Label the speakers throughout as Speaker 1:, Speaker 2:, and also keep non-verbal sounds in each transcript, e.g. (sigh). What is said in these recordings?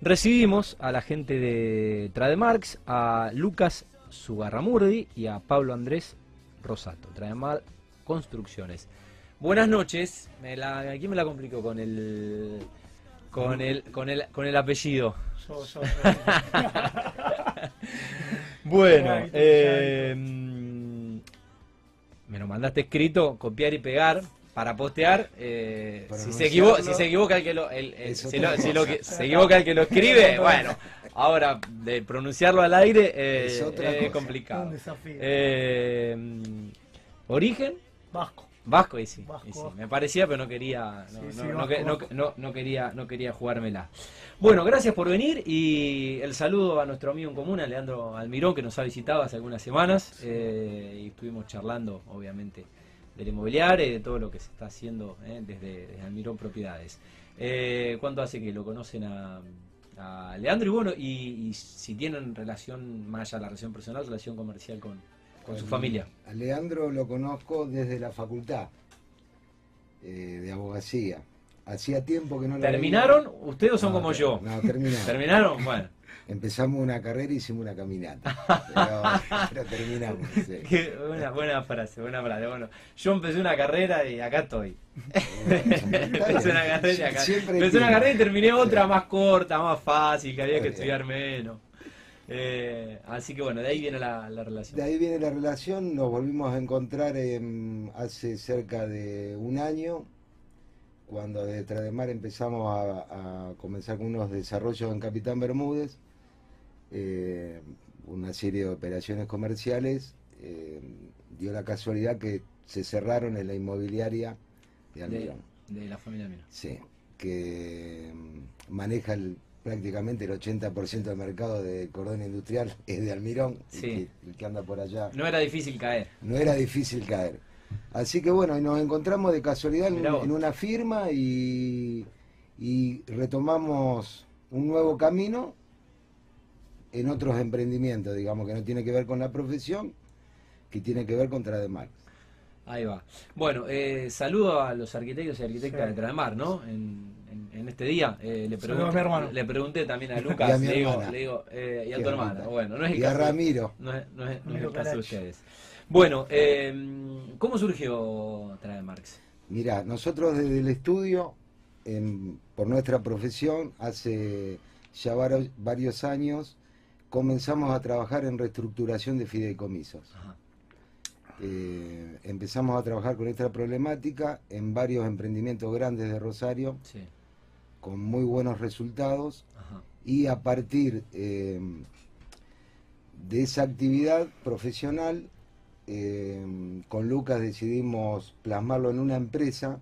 Speaker 1: recibimos a la gente de Trademarks, a Lucas Sugarramurdi y a Pablo Andrés Rosato, Trademar Construcciones. Buenas noches. Me la, ¿Quién me la complicó con el con el con el con el apellido?
Speaker 2: Yo, yo, (laughs)
Speaker 1: Bueno, eh, mm, me lo mandaste escrito, copiar y pegar para postear. eh, si, se equivo- si se equivoca el que lo, el- el-
Speaker 3: Es
Speaker 1: si
Speaker 3: otra
Speaker 1: lo- si lo
Speaker 3: cosa.
Speaker 1: que- se equivoca el que lo escribe, bueno, ahora de pronunciarlo al aire eh,
Speaker 3: Es otra
Speaker 1: es
Speaker 3: cosa.
Speaker 1: complicado.
Speaker 2: Un desafío.
Speaker 1: Eh, Origen,
Speaker 2: Vasco.
Speaker 1: Vasco, y sí,
Speaker 2: Vasco,
Speaker 1: y sí,
Speaker 2: Vasco.
Speaker 1: me parecía, pero no quería, no,
Speaker 2: Sí, sí,
Speaker 1: no- no no-
Speaker 2: Vasco.
Speaker 1: no- no quería, no quería jugármela. Bueno, gracias por venir y el saludo a nuestro amigo en común, a Leandro Almirón, que nos ha visitado hace algunas semanas eh, y estuvimos charlando, obviamente, del inmobiliario y de todo lo que se está haciendo eh, desde, desde Almirón Propiedades. Eh, ¿Cuánto hace que lo conocen a, a Leandro? Y bueno, y, y si tienen relación, más allá de la relación personal, relación comercial con, con su familia.
Speaker 3: A Leandro lo conozco desde la facultad eh, de abogacía. Hacía tiempo que no lo
Speaker 1: ¿Terminaron? ¿Ustedes son
Speaker 3: No,
Speaker 1: como yo?
Speaker 3: No, terminamos. (laughs)
Speaker 1: ¿Terminaron? Bueno.
Speaker 3: Empezamos una carrera y hicimos una caminata. (laughs) Pero, pero terminamos. sí. (laughs)
Speaker 1: Qué buena, buena frase, buena frase. Bueno, yo empecé una carrera y acá estoy. (laughs) empecé una carrera y acá. Empecé una carrera y terminé otra más corta, más fácil, que había que estudiar menos. Eh, así que bueno, de ahí viene la, la relación.
Speaker 3: De ahí viene la relación, nos volvimos a encontrar en- hace cerca de un año, cuando de Trademar empezamos a, a comenzar con unos desarrollos en Capitán Bermúdez, eh, una serie de operaciones comerciales, eh, dio la casualidad que se cerraron en la inmobiliaria de Almirón,
Speaker 1: de la familia Mira.
Speaker 3: sí, que mm, maneja el- prácticamente el 80% del mercado de cordón industrial, (laughs) es de Almirón, el
Speaker 1: Sí.
Speaker 3: que- el que anda por allá
Speaker 1: No era difícil caer.
Speaker 3: no era difícil caer. Así que bueno, y nos encontramos de casualidad en, una firma y, y retomamos un nuevo camino en otros emprendimientos, digamos, que no tiene que ver con la profesión, que tiene que ver con Trademar.
Speaker 1: Ahí va. Bueno, eh, saludo a los arquitectos y arquitectas
Speaker 2: Sí.
Speaker 1: de Trademar, ¿no? En, en- en este día. Eh, le,
Speaker 2: a
Speaker 1: pregunté,
Speaker 2: mi hermano.
Speaker 1: le pregunté también a
Speaker 3: Y
Speaker 1: Lucas,
Speaker 3: a mi
Speaker 1: le digo,
Speaker 3: hermana.
Speaker 1: le digo, eh, y a tu hermana. Bueno, no es el
Speaker 3: Y a. Ramiro.
Speaker 1: No es, no es- no es
Speaker 2: Ramiro
Speaker 1: el caso de ustedes. Bueno, eh, ¿cómo surgió Trademarks?
Speaker 3: Mira, nosotros desde el estudio, en- por nuestra profesión, hace ya varios años, comenzamos a trabajar en reestructuración de fideicomisos. Eh, empezamos a trabajar con esta problemática en varios emprendimientos grandes de Rosario
Speaker 1: Sí.
Speaker 3: con muy buenos resultados
Speaker 1: Ajá.
Speaker 3: y a partir eh, de esa actividad profesional eh, con Lucas decidimos plasmarlo en una empresa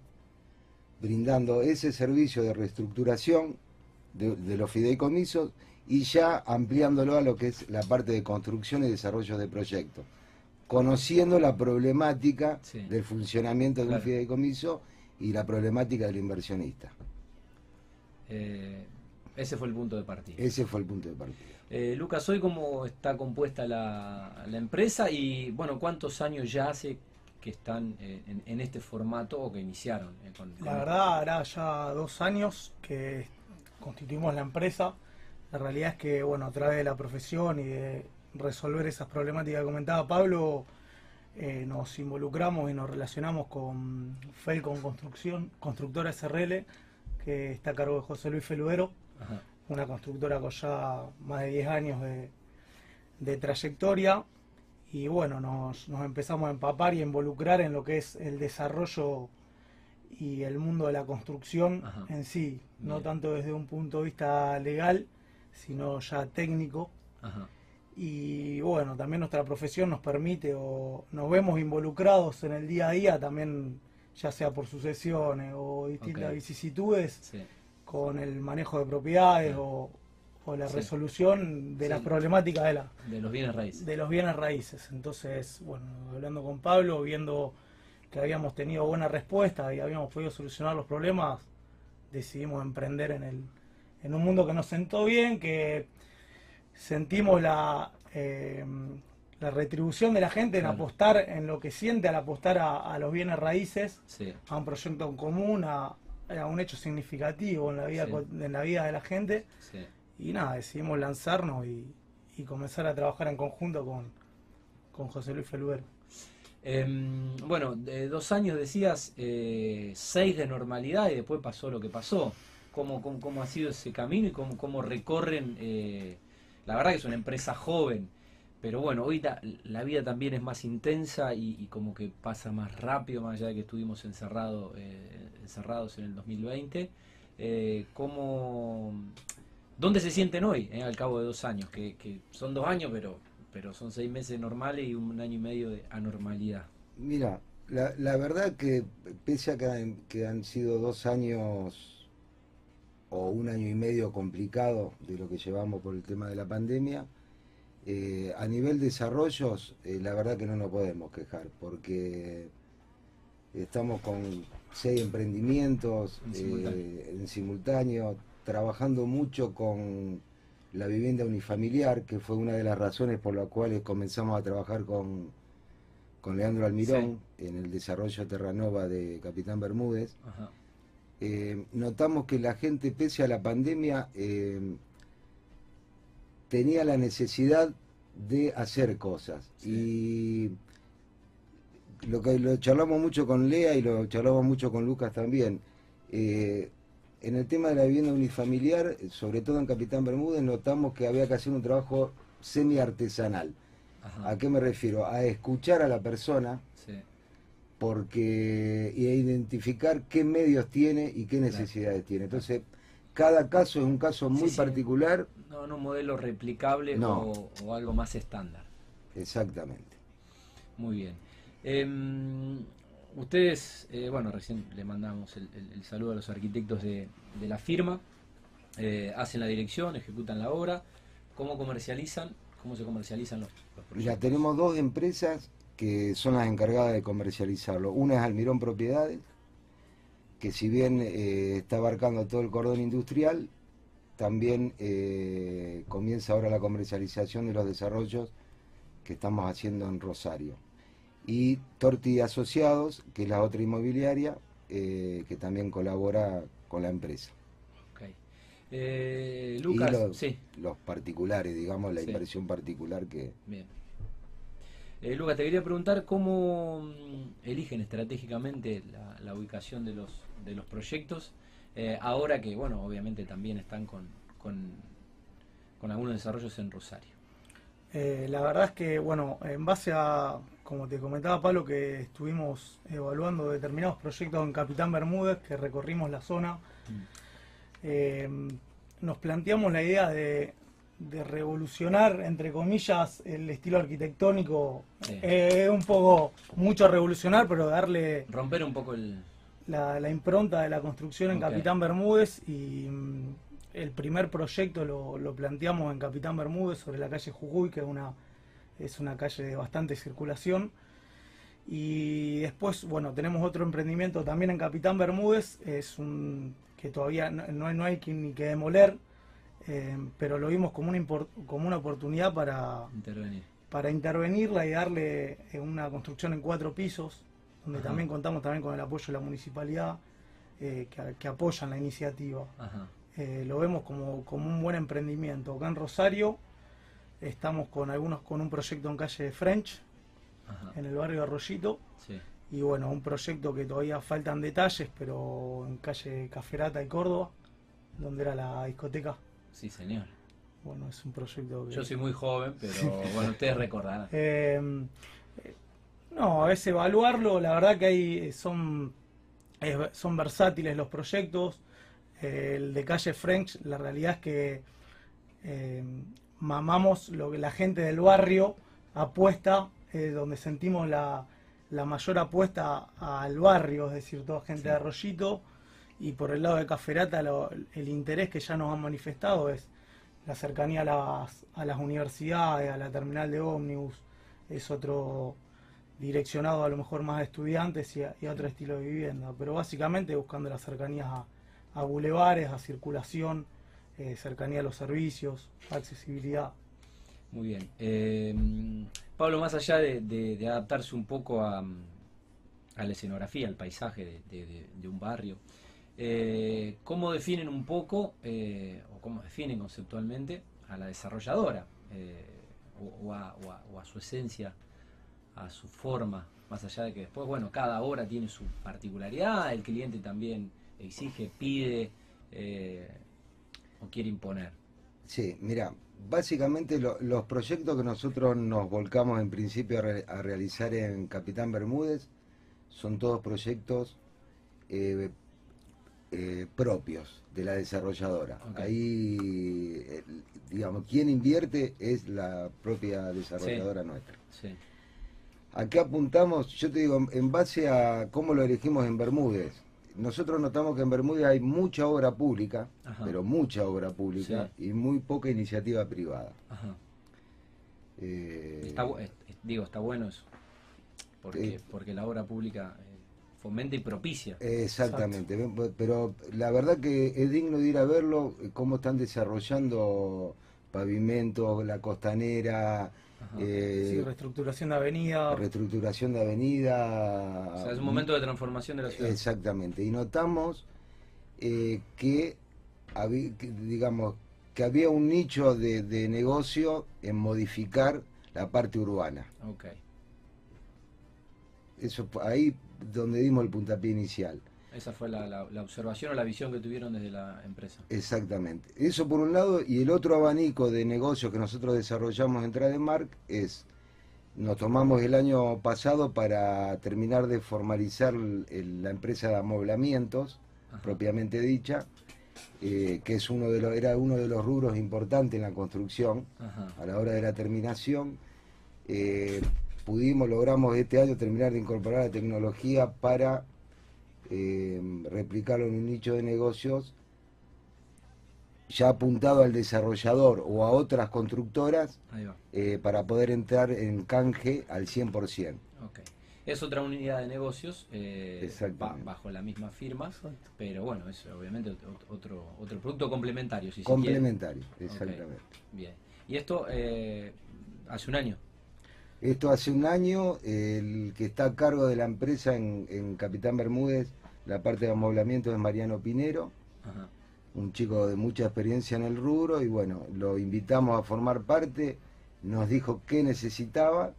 Speaker 3: brindando ese servicio de reestructuración de, de los fideicomisos y ya ampliándolo a lo que es la parte de construcción y desarrollo de proyectos, conociendo la problemática
Speaker 1: Sí.
Speaker 3: del funcionamiento de
Speaker 1: Claro.
Speaker 3: un fideicomiso y la problemática del inversionista.
Speaker 1: Eh, ese fue el punto de partida.
Speaker 3: Ese fue el punto de partida.
Speaker 1: Eh, Lucas, hoy cómo está compuesta la, la empresa y bueno, ¿cuántos años ya hace que están eh, en, en este formato o que iniciaron? eh, con-
Speaker 2: La
Speaker 1: con-
Speaker 2: verdad, hará ya dos años que constituimos la empresa. La realidad es que, bueno, a través de la profesión y de resolver esas problemáticas que comentaba Pablo, eh, nos involucramos y nos relacionamos con Felcon Construcción, constructora SRL, que está a cargo de José Luis Feludero,
Speaker 1: Ajá.
Speaker 2: una constructora con ya más de 10 años de, de trayectoria. Y bueno, nos, nos empezamos a empapar y a involucrar en lo que es el desarrollo y el mundo de la construcción
Speaker 1: Ajá.
Speaker 2: en sí, no tanto desde un punto de vista legal, sino ya técnico.
Speaker 1: Ajá.
Speaker 2: Y bueno, también nuestra profesión nos permite o nos vemos involucrados en el día a día también, ya sea por sucesiones o distintas vicisitudes,
Speaker 1: Sí.
Speaker 2: con el manejo de propiedades o, o la
Speaker 1: Sí.
Speaker 2: resolución de
Speaker 1: Sí.
Speaker 2: las problemáticas de, la,
Speaker 1: De los bienes raíces.
Speaker 2: de los bienes raíces. Entonces, bueno, hablando con Pablo, viendo que habíamos tenido buena respuesta y habíamos podido solucionar los problemas, decidimos emprender en, el, en un mundo que nos sentó bien, que sentimos la, eh, la retribución de la gente en
Speaker 1: Claro.
Speaker 2: apostar en lo que siente al apostar a, a los bienes raíces,
Speaker 1: Sí.
Speaker 2: a un proyecto en común, a, a un hecho significativo en la vida,
Speaker 1: Sí.
Speaker 2: en la vida de la gente.
Speaker 1: Sí.
Speaker 2: y nada, decidimos lanzarnos y, y comenzar a trabajar en conjunto con, con José Luis Felubero.
Speaker 1: Em, bueno, de dos años decías, eh, seis de normalidad y después pasó lo que pasó. ¿Cómo, cómo, ha sido ese camino y cómo, cómo recorren? eh, la verdad que es una empresa joven, pero bueno, hoy la, vida también es más intensa y, como que pasa más rápido, más allá de que estuvimos encerrado, eh, encerrados en el 2020. Eh, ¿cómo, ¿Dónde se sienten hoy, eh, al cabo de dos años? Que, que son dos años, pero, pero son seis meses normales y un año y medio de anormalidad.
Speaker 3: Mira, la, verdad que pese a que han sido dos años o un año y medio complicado de lo que llevamos por el tema de la pandemia, eh, a nivel desarrollos, eh, la verdad que no nos podemos quejar, porque estamos con seis emprendimientos
Speaker 1: En
Speaker 3: eh,
Speaker 1: simultáneo.
Speaker 3: en simultáneo, trabajando mucho con la vivienda unifamiliar, que fue una de las razones por las cuales comenzamos a trabajar con, con Leandro Almirón en el desarrollo Terranova de Capitán Bermúdez.
Speaker 1: Ajá.
Speaker 3: Eh, notamos que la gente, pese a la pandemia, eh, tenía la necesidad de hacer cosas. Y lo que lo charlamos mucho con Lea y lo charlamos mucho con Lucas también. eh, en el tema de la vivienda unifamiliar, sobre todo en Capitán Bermúdez, notamos que había que hacer un trabajo semi-artesanal.
Speaker 1: Ajá.
Speaker 3: ¿A qué me refiero? A escuchar a la persona,
Speaker 1: Sí.
Speaker 3: Porque y a identificar qué medios tiene y qué necesidades tiene. Entonces, cada caso es un caso muy
Speaker 1: Sí, sí.
Speaker 3: particular,
Speaker 1: No, no un modelo replicable
Speaker 3: No.
Speaker 1: o, o algo más estándar.
Speaker 3: exactamente.
Speaker 1: Muy bien. Em, ustedes, eh, bueno, recién le mandamos el, el- el saludo a los arquitectos de, de la firma. Eh, hacen la dirección, ejecutan la obra. ¿Cómo comercializan? ¿Cómo se comercializan los, los
Speaker 3: Ya
Speaker 1: proyectos?
Speaker 3: tenemos dos empresas que son las encargadas de comercializarlo. Una es Almirón Propiedades, que si bien eh, está abarcando todo el cordón industrial, también eh, comienza ahora la comercialización de los desarrollos que estamos haciendo en Rosario. Y Torti Asociados, que es la otra inmobiliaria, eh, que también colabora con la empresa.
Speaker 1: Ok. Eh, Lucas,
Speaker 3: y los,
Speaker 1: sí,
Speaker 3: los particulares, digamos, la
Speaker 1: Sí.
Speaker 3: inversión particular que...
Speaker 1: bien. Eh, Lucas, te quería preguntar cómo mm, eligen estratégicamente la, la ubicación de los, de los proyectos, eh, ahora que, bueno, obviamente también están con, con, con algunos desarrollos en Rosario.
Speaker 2: Eh, la verdad es que, bueno, en base a, como te comentaba Pablo, que estuvimos evaluando determinados proyectos en Capitán Bermúdez, que recorrimos la zona, eh, nos planteamos la idea de, de revolucionar, entre comillas, el estilo arquitectónico.
Speaker 1: Sí.
Speaker 2: Eh, un poco, mucho revolucionar, pero darle
Speaker 1: Romper un poco el...
Speaker 2: la, la impronta de la construcción en. Capitán Bermúdez y mm, el primer proyecto lo, lo planteamos en Capitán Bermúdez sobre la calle Jujuy, que es una, es una calle de bastante circulación. Y después, bueno, tenemos otro emprendimiento también en Capitán Bermúdez, es un que todavía no, no hay, no hay que- ni que demoler, eh, pero lo vimos como una, como una oportunidad para,
Speaker 1: intervenir.
Speaker 2: para intervenirla y darle eh, una construcción en cuatro pisos, donde
Speaker 1: Ajá.
Speaker 2: también contamos también con el apoyo de la municipalidad, eh, que, que apoyan la iniciativa.
Speaker 1: Ajá.
Speaker 2: Eh, lo vemos como, como un buen emprendimiento. Acá en Rosario estamos con algunos con un proyecto en calle French,
Speaker 1: Ajá.
Speaker 2: en el barrio de Arroyito,
Speaker 1: Sí.
Speaker 2: y bueno, un proyecto que todavía faltan detalles, pero en calle Caferata y Córdoba, donde era la discoteca.
Speaker 1: Sí, señor.
Speaker 2: Bueno, es un proyecto que...
Speaker 1: Yo soy muy joven, pero bueno, ustedes recordarán. (laughs)
Speaker 2: Eh, no, es evaluarlo, la verdad que hay son, son versátiles los proyectos. El de calle French, la realidad es que eh, mamamos lo que la gente del barrio apuesta, eh, donde sentimos la, la mayor apuesta al barrio, es decir, toda gente
Speaker 1: Sí.
Speaker 2: de Arroyito. Y por el lado de Caferata, lo- el interés que ya nos han manifestado es la cercanía a las, universidades, a la terminal de ómnibus, es otro direccionado a lo mejor más a estudiantes y a, otro estilo de vivienda, pero básicamente buscando las cercanías a, a bulevares, a circulación, eh, cercanía a los servicios, accesibilidad.
Speaker 1: Muy bien. Eh, Pablo, más allá de, adaptarse un poco a, a la escenografía, al paisaje de un barrio, eh, ¿cómo definen un poco, eh, o cómo definen conceptualmente a la desarrolladora eh, o, a, su esencia, a su forma, más allá de que después, bueno, cada obra tiene su particularidad, el cliente también exige, pide o quiere imponer.
Speaker 3: Sí, mira, básicamente los proyectos que nosotros nos volcamos en principio a, realizar en Capitán Bermúdez son todos proyectos eh, propios de la desarrolladora. Ahí, digamos, quien invierte es la propia desarrolladora nuestra. Sí. Acá apuntamos, yo te digo, en base a cómo lo elegimos en Bermúdez. Nosotros notamos que en Bermúdez hay mucha obra pública, pero mucha obra pública y muy poca iniciativa privada.
Speaker 1: Eh, digo, está bueno eso, porque, porque la obra pública eh, fomenta y propicia.
Speaker 3: Exactamente, pero la verdad que es digno de ir a verlo, eh, cómo están desarrollando pavimentos, la costanera,
Speaker 2: eh, sí, reestructuración de avenida.
Speaker 3: Reestructuración de avenida.
Speaker 1: O sea, es un momento de transformación de la ciudad.
Speaker 3: Exactamente. Y notamos eh, que, digamos, que había un nicho de, negocio en modificar la parte urbana.
Speaker 1: Ok.
Speaker 3: Eso ahí donde dimos el puntapié inicial.
Speaker 1: Esa fue la, observación o la visión que tuvieron desde la empresa.
Speaker 3: Exactamente. Eso por un lado, y el otro abanico de negocios que nosotros desarrollamos en Trademark es, nos tomamos el año pasado para terminar de formalizar la empresa de amoblamientos, propiamente dicha, eh, que es uno de los, era uno de los rubros importantes en la construcción a la hora de la terminación. Eh, pudimos, logramos este año terminar de incorporar la tecnología para eh, replicarlo en un nicho de negocios ya apuntado al desarrollador o a otras constructoras eh, para poder entrar en canje al 100%.
Speaker 1: Es otra unidad de negocios eh, bajo la misma firma, pero bueno, es obviamente otro, otro producto complementario. Si
Speaker 3: complementario, exactamente.
Speaker 1: Bien. ¿Y esto eh, hace un año?
Speaker 3: Esto hace un año, el que está a cargo de la empresa en, Capitán Bermúdez, la parte de amoblamiento es Mariano Pinero, un chico de mucha experiencia en el rubro y bueno, lo invitamos a formar parte, nos dijo qué necesitaba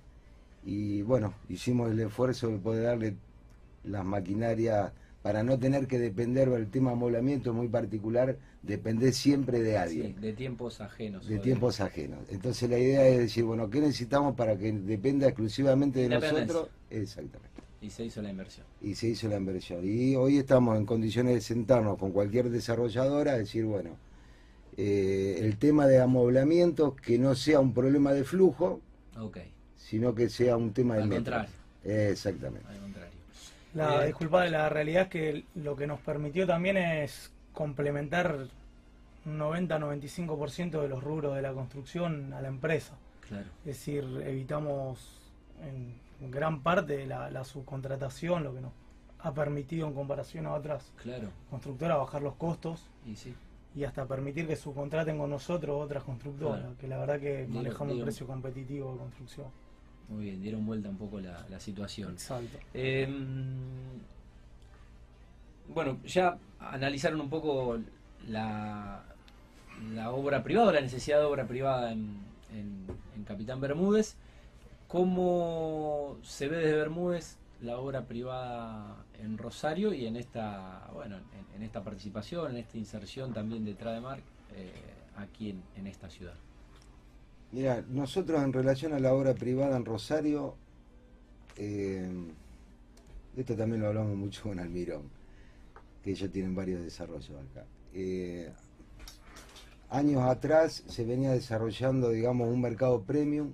Speaker 3: y bueno, hicimos el esfuerzo de poder darle las maquinarias para no tener que depender del tema amoblamiento muy particular, depender siempre de alguien.
Speaker 1: de tiempos ajenos.
Speaker 3: De tiempos ajenos. Entonces la idea es decir, bueno, ¿qué necesitamos para que dependa exclusivamente de nosotros? Exactamente.
Speaker 1: Y se hizo la inversión.
Speaker 3: Y se hizo la inversión. Y hoy estamos en condiciones de sentarnos con cualquier desarrolladora, decir, bueno, eh, el tema de amoblamiento, que no sea un problema de flujo, sino que sea un tema de...
Speaker 1: Al contrario.
Speaker 3: Exactamente.
Speaker 2: La, disculpa, la realidad es que lo que nos permitió también es complementar un 90-95% de los rubros de la construcción a la empresa. Es decir, evitamos en gran parte la, subcontratación, lo que nos ha permitido en comparación a otras constructoras bajar los costos y, hasta permitir que subcontraten con nosotros otras constructoras, que la verdad que manejamos un precio competitivo de construcción.
Speaker 1: Muy bien, dieron vuelta un poco la, situación.
Speaker 2: Exacto.
Speaker 1: Em, bueno, ya analizaron un poco la, la obra privada, la necesidad de obra privada en, Capitán Bermúdez. ¿Cómo se ve desde Bermúdez la obra privada en Rosario y en esta, bueno, en, esta participación, en esta inserción también de Trademark eh, aquí en esta ciudad?
Speaker 3: Mira, nosotros en relación a la obra privada en Rosario, eh, esto también lo hablamos mucho con Almirón, que ellos tienen varios desarrollos acá. Eh, años atrás se venía desarrollando, digamos, un mercado premium,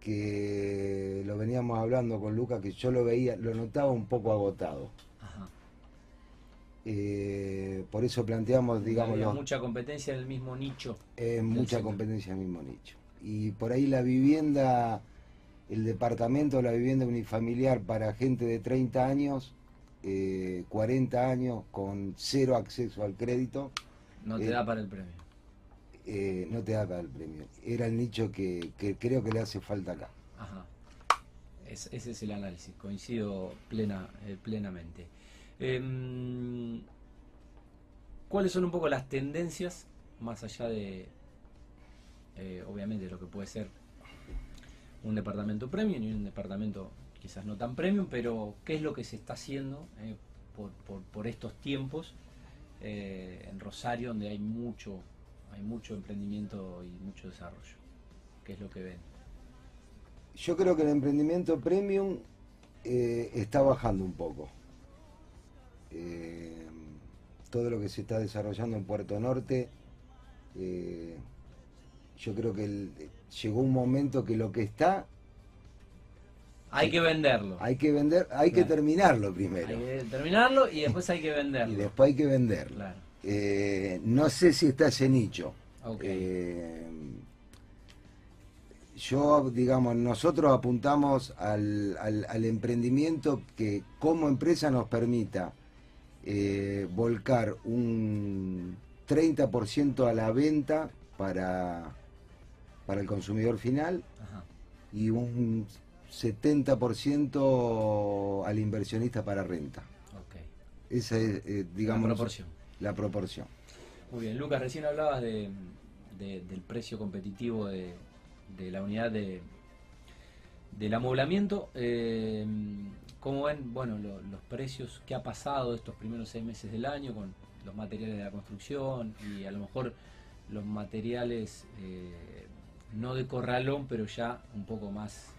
Speaker 3: que lo veníamos hablando con Lucas, que yo lo veía, lo notaba un poco agotado. Eh, por eso planteamos, digamos...
Speaker 1: mucha competencia en el mismo nicho.
Speaker 3: mucha competencia en el mismo nicho. Y por ahí la vivienda, el departamento, la vivienda unifamiliar para gente de 30 años, 40 eh, años, con cero acceso al crédito.
Speaker 1: No te da para el premio.
Speaker 3: Eh, no te da para el premio. Era el nicho que, creo que le hace falta acá.
Speaker 1: Ajá. ese es el análisis, coincido plena, plenamente. Em, ¿cuáles son un poco las tendencias más allá de, eh, obviamente, lo que puede ser un departamento premium y un departamento quizás no tan premium, pero qué es lo que se está haciendo eh, por, por, estos tiempos eh, en Rosario, donde hay mucho, hay mucho emprendimiento y mucho desarrollo. ¿Qué es lo que ven?
Speaker 3: Yo creo que el emprendimiento premium está bajando un poco. Eh, todo lo que se está desarrollando en Puerto Norte, eh, yo creo que el, llegó un momento que lo que está
Speaker 1: hay que venderlo.
Speaker 3: Hay que vender, hay claro. que terminarlo primero.
Speaker 1: Hay que terminarlo y después hay que venderlo.
Speaker 3: Y después hay que venderlo.
Speaker 1: Claro.
Speaker 3: Eh, no sé si está ese nicho.
Speaker 1: Okay.
Speaker 3: Yo, digamos, nosotros apuntamos al, al, al, emprendimiento que como empresa nos permita eh, volcar un 30% a la venta para, para el consumidor final
Speaker 1: Ajá.
Speaker 3: y un 70% al inversionista para renta.
Speaker 1: Okay.
Speaker 3: Esa es, eh, digamos,
Speaker 1: la proporción.
Speaker 3: La proporción.
Speaker 1: Muy bien, Lucas, recién hablabas de, de, del precio competitivo de, de la unidad de del amoblamiento. Eh, ¿Cómo ven bueno, lo, los precios? ¿Qué ha pasado estos primeros seis meses del año con los materiales de la construcción y a lo mejor los materiales eh, no de corralón, pero ya un poco más,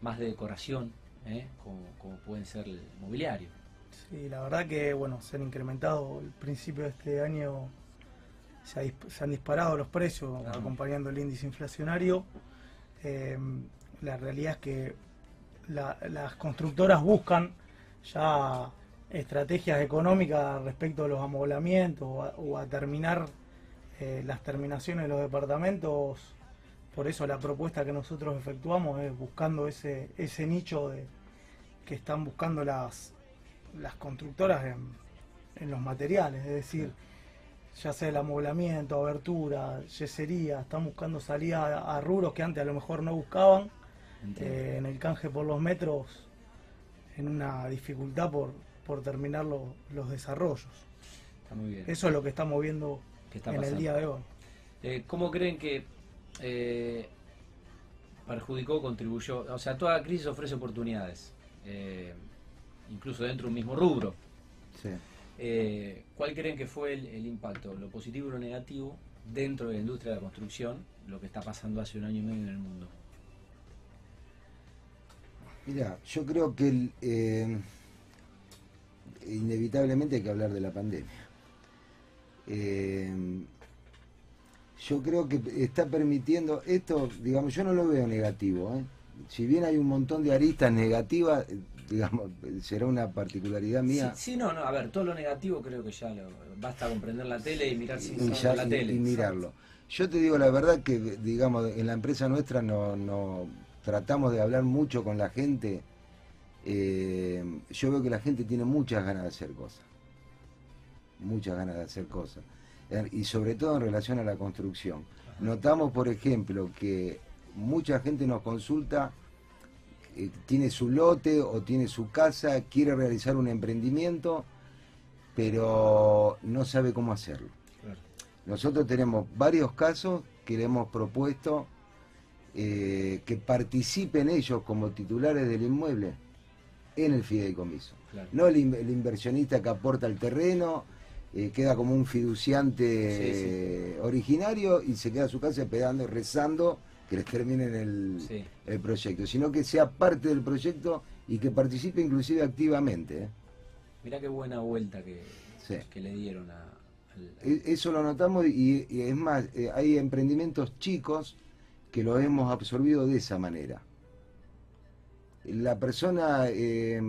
Speaker 1: más de decoración, ¿eh? como, como pueden ser el mobiliario?
Speaker 2: Sí, la verdad que bueno, se han incrementado el principio de este año, se, ha, se han disparado los precios
Speaker 1: Claro.
Speaker 2: acompañando el índice inflacionario. Eh, la realidad es que la- las constructoras buscan ya estrategias económicas respecto a los amoblamientos o a, terminar eh, las terminaciones de los departamentos. Por eso la propuesta que nosotros efectuamos es buscando ese, ese nicho de, que están buscando las, las constructoras en, en los materiales, es decir, ya sea el amoblamiento, abertura, yesería, están buscando salida a, a rubros que antes a lo mejor no buscaban. Eh, en el canje por los metros, en una dificultad por, por terminar lo- los desarrollos.
Speaker 1: Está muy bien.
Speaker 2: Eso es lo que estamos viendo
Speaker 1: ¿Qué está
Speaker 2: en el día de hoy.
Speaker 1: Eh, ¿Cómo creen que eh, perjudicó, contribuyó? O sea, toda crisis ofrece oportunidades, eh, incluso dentro de un mismo rubro.
Speaker 3: Sí.
Speaker 1: Eh, ¿Cuál creen que fue el, el impacto, lo positivo y lo negativo, dentro de la industria de la construcción, lo que está pasando hace un año y medio en el mundo?
Speaker 3: Mira, yo creo que el, eh, inevitablemente hay que hablar de la pandemia. Eh, yo creo que está permitiendo esto, digamos, yo no lo veo negativo. ¿eh? Si bien hay un montón de aristas negativas, eh, digamos, será una particularidad mía.
Speaker 1: Sí, sí, no, no, a ver, todo lo negativo creo que ya lo, basta con prender la tele y mirar sin
Speaker 3: y, ya-
Speaker 1: la
Speaker 3: y-
Speaker 1: tele.
Speaker 3: y mirarlo. Yo te digo la verdad que, digamos, en la empresa nuestra no, no tratamos de hablar mucho con la gente. Eh, yo veo que la gente tiene muchas ganas de hacer cosas. Muchas ganas de hacer cosas. Eh, Y sobre todo en relación a la construcción. Notamos, por ejemplo, que mucha gente nos consulta, eh, tiene su lote o tiene su casa, quiere realizar un emprendimiento, pero no sabe cómo hacerlo. Nosotros tenemos varios casos que le hemos propuesto eh, que participen ellos como titulares del inmueble en el fideicomiso.
Speaker 1: Claro.
Speaker 3: No el, in- el inversionista que aporta el terreno, eh, queda como un fiduciante
Speaker 1: Sí, sí.
Speaker 3: eh, originario y se queda a su casa esperando y rezando que les terminen el,
Speaker 1: Sí.
Speaker 3: el proyecto, sino que sea parte del proyecto y que participe inclusive activamente.
Speaker 1: Mirá qué buena vuelta que, le dieron a, al-
Speaker 3: E- Eso lo notamos y, y es más, hay emprendimientos chicos que lo hemos absorbido de esa manera. La persona, eh,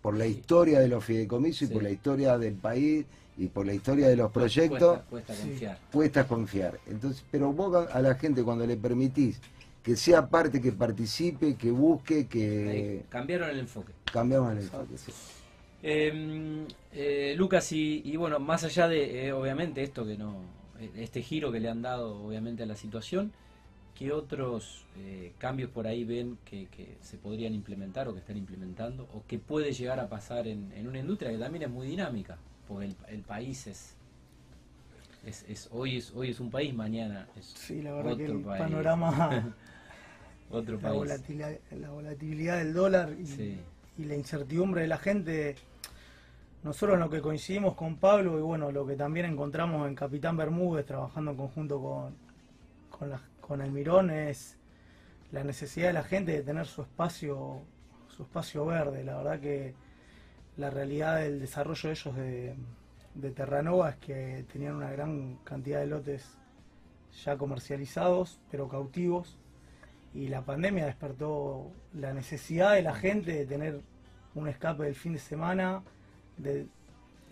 Speaker 3: por la
Speaker 1: Sí.
Speaker 3: historia de los fideicomisos
Speaker 1: Sí.
Speaker 3: y por la historia del país y por la historia de los proyectos,
Speaker 1: Cuesta, cuesta
Speaker 2: Sí.
Speaker 1: confiar.
Speaker 3: cuesta confiar. Entonces, pero vos a la gente cuando le permitís que sea parte, que participe, que busque, que
Speaker 1: Ahí, cambiaron el enfoque.
Speaker 3: cambiamos el enfoque. sí.
Speaker 1: Eh, eh, Lucas, y, y bueno, más allá de, eh, obviamente, esto que no, este giro que le han dado, obviamente, a la situación, ¿qué otros eh, cambios por ahí ven que, que se podrían implementar o que están implementando o que puede llegar a pasar en, en una industria que también es muy dinámica? Porque el, el país es Es, es, hoy, es, hoy es un país, mañana es
Speaker 2: Sí, la verdad que el
Speaker 1: país.
Speaker 2: panorama, (laughs)
Speaker 1: Otro
Speaker 2: la
Speaker 1: país.
Speaker 2: volatilidad, la volatilidad del dólar y,
Speaker 1: Sí.
Speaker 2: y la incertidumbre de la gente. Nosotros en lo que coincidimos con Pablo y bueno, lo que también encontramos en Capitán Bermúdez trabajando en conjunto con, con, la- con el Mirón es la necesidad de la gente de tener su espacio, su espacio verde. La verdad que la realidad del desarrollo de ellos de, de Terranova es que tenían una gran cantidad de lotes ya comercializados, pero cautivos, y la pandemia despertó la necesidad de la gente de tener un escape del fin de semana, de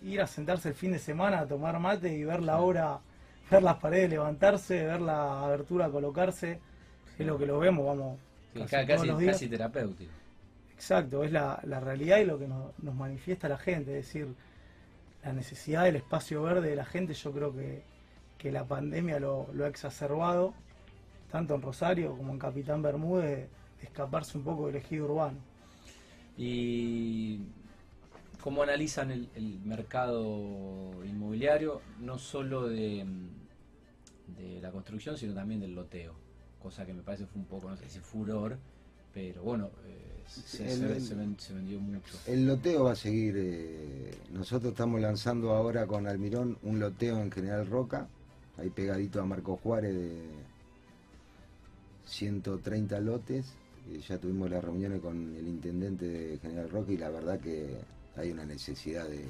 Speaker 2: ir a sentarse el fin de semana a tomar mate y ver la obra, ver las paredes levantarse, ver la abertura colocarse, es lo que lo vemos, vamos,
Speaker 1: Sí,
Speaker 2: casi
Speaker 1: ca-
Speaker 2: todos los días.
Speaker 1: casi terapéutico.
Speaker 2: Exacto, es la, la realidad y lo que nos, nos manifiesta la gente, es decir, la necesidad del espacio verde de la gente, yo creo que, que la pandemia lo, lo ha exacerbado, tanto en Rosario como en Capitán Bermúdez, de escaparse un poco del ejido urbano.
Speaker 1: ¿Y cómo analizan el, el mercado inmobiliario, no solo de, de la construcción, sino también del loteo? Cosa que me parece fue un poco, no sé si furor, pero bueno, eh, se,
Speaker 3: El-
Speaker 1: vendió mucho.
Speaker 3: El loteo va a seguir. eh, nosotros estamos lanzando ahora con Almirón un loteo en General Roca, ahí pegadito a Marco Juárez de 130 lotes. ya tuvimos las reuniones con el intendente de General Roca y la verdad que hay una necesidad de.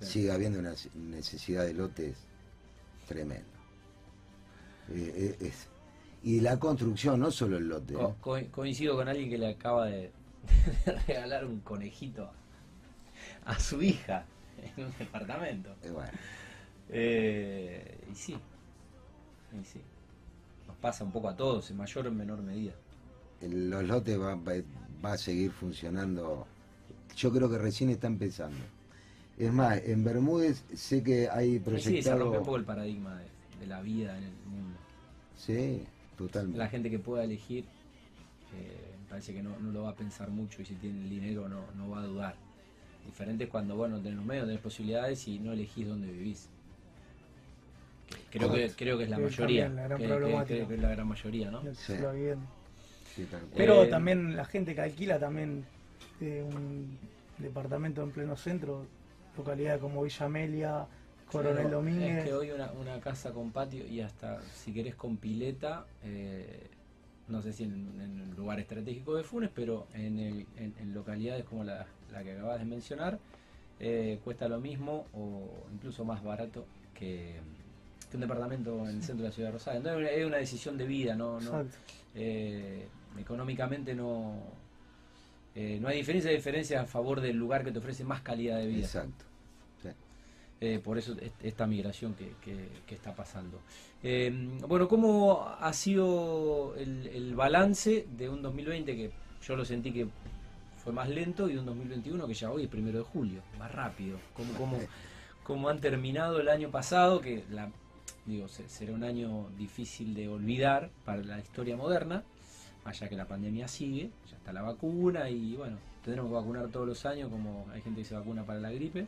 Speaker 1: Sí.
Speaker 3: Sigue habiendo una necesidad de lotes tremenda. Eh, eh, es- y la construcción, no solo el lote.
Speaker 1: Co-
Speaker 3: ¿eh?
Speaker 1: co- coincido con alguien que le acaba de, (laughs) de regalar un conejito a, a su hija en un departamento.
Speaker 3: Eh, bueno.
Speaker 1: Y sí, y sí. Nos pasa un poco a todos, en mayor o en menor medida.
Speaker 3: el- los lotes va, va- va a seguir funcionando. Yo creo que recién está empezando. Es más, en Bermúdez sé que hay
Speaker 1: Y sí, se
Speaker 3: proyectado.
Speaker 1: rompe un poco el paradigma de, de la vida en el mundo.
Speaker 3: Sí, totalmente.
Speaker 1: La gente que pueda elegir, eh, me parece que no, no lo va a pensar mucho y si tiene el dinero no, no va a dudar. Diferente es cuando, bueno, tenés los medios, tenés posibilidades y no elegís dónde vivís. Creo que, creo que es la mayoría.
Speaker 2: también la gran
Speaker 1: que- que-
Speaker 2: problemática.
Speaker 1: creo que es la gran mayoría, ¿no?
Speaker 3: Sí.
Speaker 2: Pero
Speaker 1: Eh,
Speaker 2: también la gente que alquila también de un departamento en pleno centro, localidades como Villa Amelia, Coronel
Speaker 1: Claro,
Speaker 2: Domínguez.
Speaker 1: Es que hoy una, una casa con patio y hasta si querés con pileta, eh, no sé si en, en un lugar estratégico de Funes, pero en, el- en- en localidades como la, la que acabas de mencionar, eh, cuesta lo mismo o incluso más barato que, que un departamento en el centro de la ciudad de Rosario. Entonces es una decisión de vida, no, no eh, económicamente no, eh, no hay diferencia, hay diferencia a favor del lugar que te ofrece más calidad de vida.
Speaker 3: Exacto. Sí.
Speaker 1: Eh, por eso est- esta migración que, que- que está pasando. Eh, bueno, ¿cómo ha sido el, el balance de un 2020 que yo lo sentí que fue más lento y un 2021 que ya hoy es primero de julio, más rápido? ¿Cómo, cómo, cómo han terminado el año pasado? Que la, digo, se- será un año difícil de olvidar para la historia moderna, allá que la pandemia sigue, ya está la vacuna y bueno, tendremos que vacunar todos los años como hay gente que se vacuna para la gripe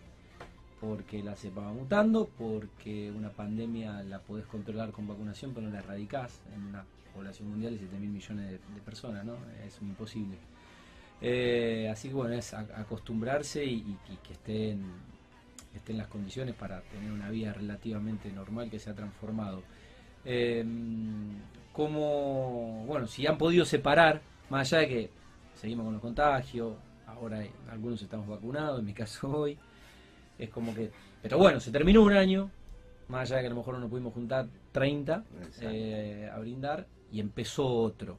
Speaker 1: porque la cepa va mutando, porque una pandemia la podés controlar con vacunación, pero no la erradicás en una población mundial de 7 mil millones de, personas, ¿no? Es imposible. Eh, así que bueno, es acostumbrarse y, y- y que estén, estén las condiciones para tener una vida relativamente normal que se ha transformado. Eh, como, bueno, si han podido separar, más allá de que seguimos con los contagios, ahora algunos estamos vacunados, en mi caso (laughs) hoy, es como que, pero bueno, se terminó un año, más allá de que a lo mejor no nos pudimos juntar 30
Speaker 3: Exacto.
Speaker 1: eh, a brindar, y empezó otro.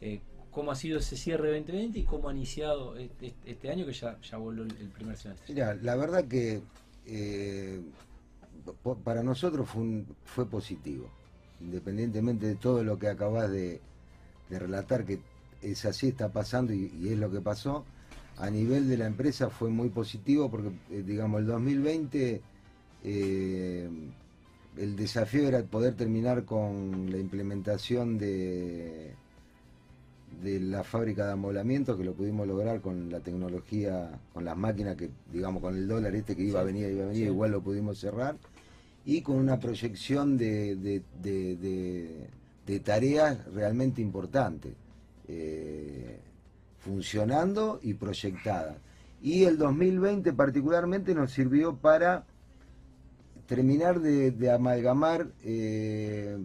Speaker 1: Eh, ¿Cómo ha sido ese cierre 2020 y cómo ha iniciado este, este año que ya, ya volvió el, primer semestre?
Speaker 3: Mira, la verdad que eh, para nosotros fue, un- fue positivo, independientemente de todo lo que acabas de, de relatar, que es así, está pasando y, y es lo que pasó. A nivel de la empresa fue muy positivo porque, eh, digamos, el 2020 eh, el desafío era poder terminar con la implementación de, de la fábrica de amoblamiento, que lo pudimos lograr con la tecnología, con las máquinas que, digamos, con el dólar este que iba a venir, iba a venir,
Speaker 1: sí.
Speaker 3: igual lo pudimos cerrar. Y con una proyección de, tareas realmente importante, eh, funcionando y proyectada. Y el 2020 particularmente nos sirvió para terminar de, amalgamar eh,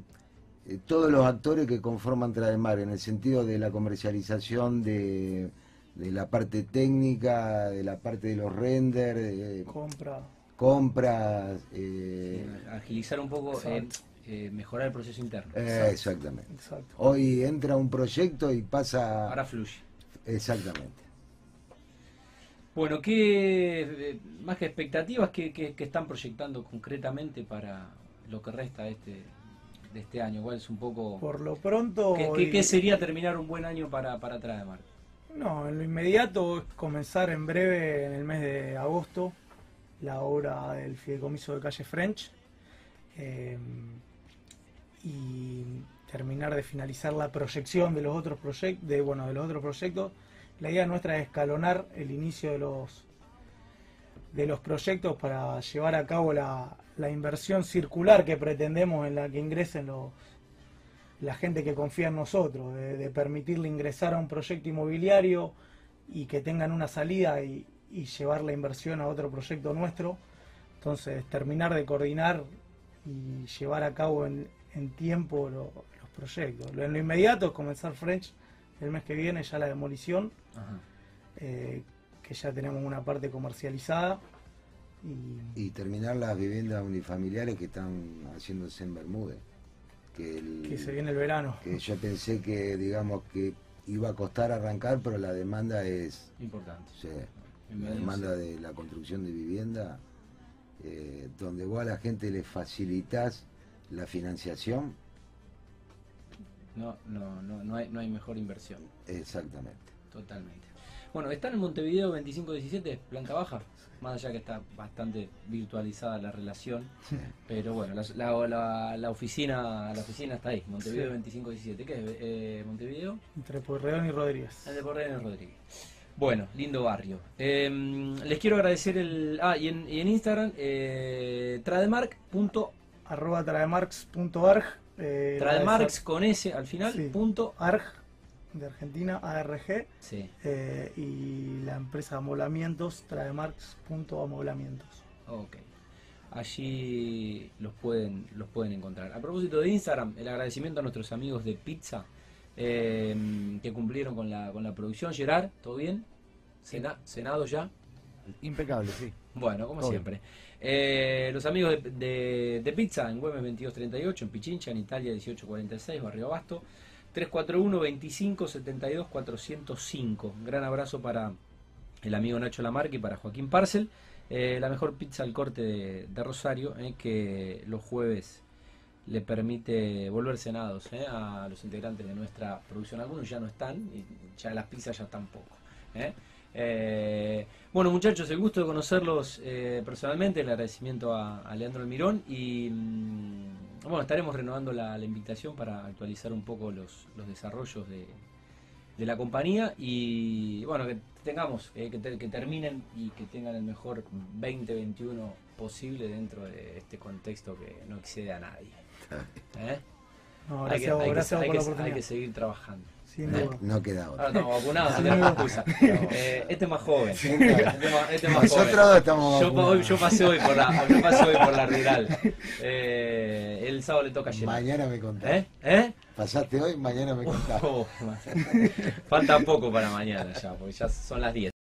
Speaker 3: eh, todos los actores que conforman Trademar, en el sentido de la comercialización, de, la parte técnica, de la parte de los renders,
Speaker 2: Compra.
Speaker 3: Compras. eh,
Speaker 1: agilizar un poco, eh, eh, mejorar el proceso interno.
Speaker 3: eh, exactamente.
Speaker 2: Exacto.
Speaker 3: Hoy entra un proyecto y pasa...
Speaker 1: Ahora fluye.
Speaker 3: Exactamente.
Speaker 1: Bueno, ¿qué, más que expectativas, qué- qué están proyectando concretamente para lo que resta de este, de este año? ¿Cuál es un poco...
Speaker 2: Por lo pronto.
Speaker 1: ¿Qué, qué-
Speaker 2: y-
Speaker 1: qué sería terminar un buen año para, para Trademar?
Speaker 2: No, en lo inmediato es comenzar en breve, en el mes de agosto, la obra del fideicomiso de calle French eh, y terminar de finalizar la proyección de los otros proyectos, de bueno, de los otros proyectos. La idea nuestra es escalonar el inicio de los de los proyectos para llevar a cabo la, la inversión circular que pretendemos en la que ingresen los la gente que confía en nosotros, de, de permitirle ingresar a un proyecto inmobiliario y que tengan una salida y, y llevar la inversión a otro proyecto nuestro. Entonces, terminar de coordinar y llevar a cabo en, en tiempo lo- los proyectos. Lo- En lo inmediato es comenzar French el mes que viene, ya la demolición,
Speaker 1: Ajá.
Speaker 2: eh, que ya tenemos una parte comercializada. Y,
Speaker 3: Y terminar las viviendas unifamiliares que están haciéndose en Bermúdez. Que, el-
Speaker 2: que se viene el verano.
Speaker 3: que yo pensé que, digamos, que iba a costar arrancar, pero la demanda es,
Speaker 1: Importante.
Speaker 3: sí, la demanda de la construcción de vivienda, eh, donde vos a la gente le facilitas la financiación,
Speaker 1: No, no, no, no, hay, no hay mejor inversión.
Speaker 3: exactamente.
Speaker 1: Totalmente. Bueno, está en Montevideo 2517, planta baja, más allá que está bastante virtualizada la relación,
Speaker 3: Sí.
Speaker 1: pero bueno, la, la, la- la oficina la oficina está ahí, Montevideo
Speaker 2: Sí.
Speaker 1: 2517. ¿Qué es? Eh, Montevideo,
Speaker 2: Entre Pueyrredón y Rodríguez.
Speaker 1: el de Correa Rodríguez. Bueno, lindo barrio. Eh, les quiero agradecer el... Ah, y en, y en Instagram, eh, trademark.arg,
Speaker 2: Arroba trademarks.arg. eh, la
Speaker 1: trademarks con S al final,
Speaker 2: Sí.
Speaker 1: punto...
Speaker 2: ARG de Argentina, ARG,
Speaker 1: Sí,
Speaker 2: eh, y la empresa Amoblamientos, trademarks.amoblamientos.
Speaker 1: ok. Allí los pueden, los pueden encontrar. A propósito de Instagram, el agradecimiento a nuestros amigos de Pizza eh, que cumplieron con la, con la producción. Gerard, ¿todo bien? Cena- ¿Cenado ya?
Speaker 4: Impecable, sí. (laughs)
Speaker 1: Bueno, como
Speaker 4: Todo
Speaker 1: siempre. Eh, los amigos de, de- de Pizza en Güemes 2238, en Pichincha, en Italia 1846, Barrio Abasto. 341 25 72 405. Un gran abrazo para el amigo Nacho Lamarque y para Joaquín Parcel. Eh, la mejor pizza al corte de, de Rosario, eh, que los jueves le permite volver cenados eh, a los integrantes de nuestra producción. Algunos ya no están y ya las pizzas ya tampoco. eh. Eh, bueno, muchachos, el gusto de conocerlos eh, personalmente, el agradecimiento a, a Leandro Almirón y mm, bueno, estaremos renovando la, invitación para actualizar un poco los, los desarrollos de, de la compañía y bueno, que tengamos, que, que terminen y que tengan el mejor 2021 posible dentro de este contexto que no excede a nadie. ¿Eh?
Speaker 2: No,
Speaker 1: Hay que-
Speaker 2: gracias,
Speaker 1: hay
Speaker 2: por la
Speaker 1: hay seguir trabajando.
Speaker 3: No, no queda
Speaker 1: Ahora estamos vacunados, no hay excusa. (laughs) Eh, este es más joven. Este es más, este es más
Speaker 3: Nosotros
Speaker 1: joven.
Speaker 3: estamos
Speaker 1: Yo, hoy- yo pasé hoy por la, yo pasé hoy por la rural. (laughs) Eh, el sábado le toca a Gerard.
Speaker 3: Mañana me contás.
Speaker 1: ¿Eh? ¿Eh?
Speaker 3: Pasaste hoy, mañana me contás.
Speaker 1: Oh, (laughs) falta poco para mañana ya, porque ya son las 10.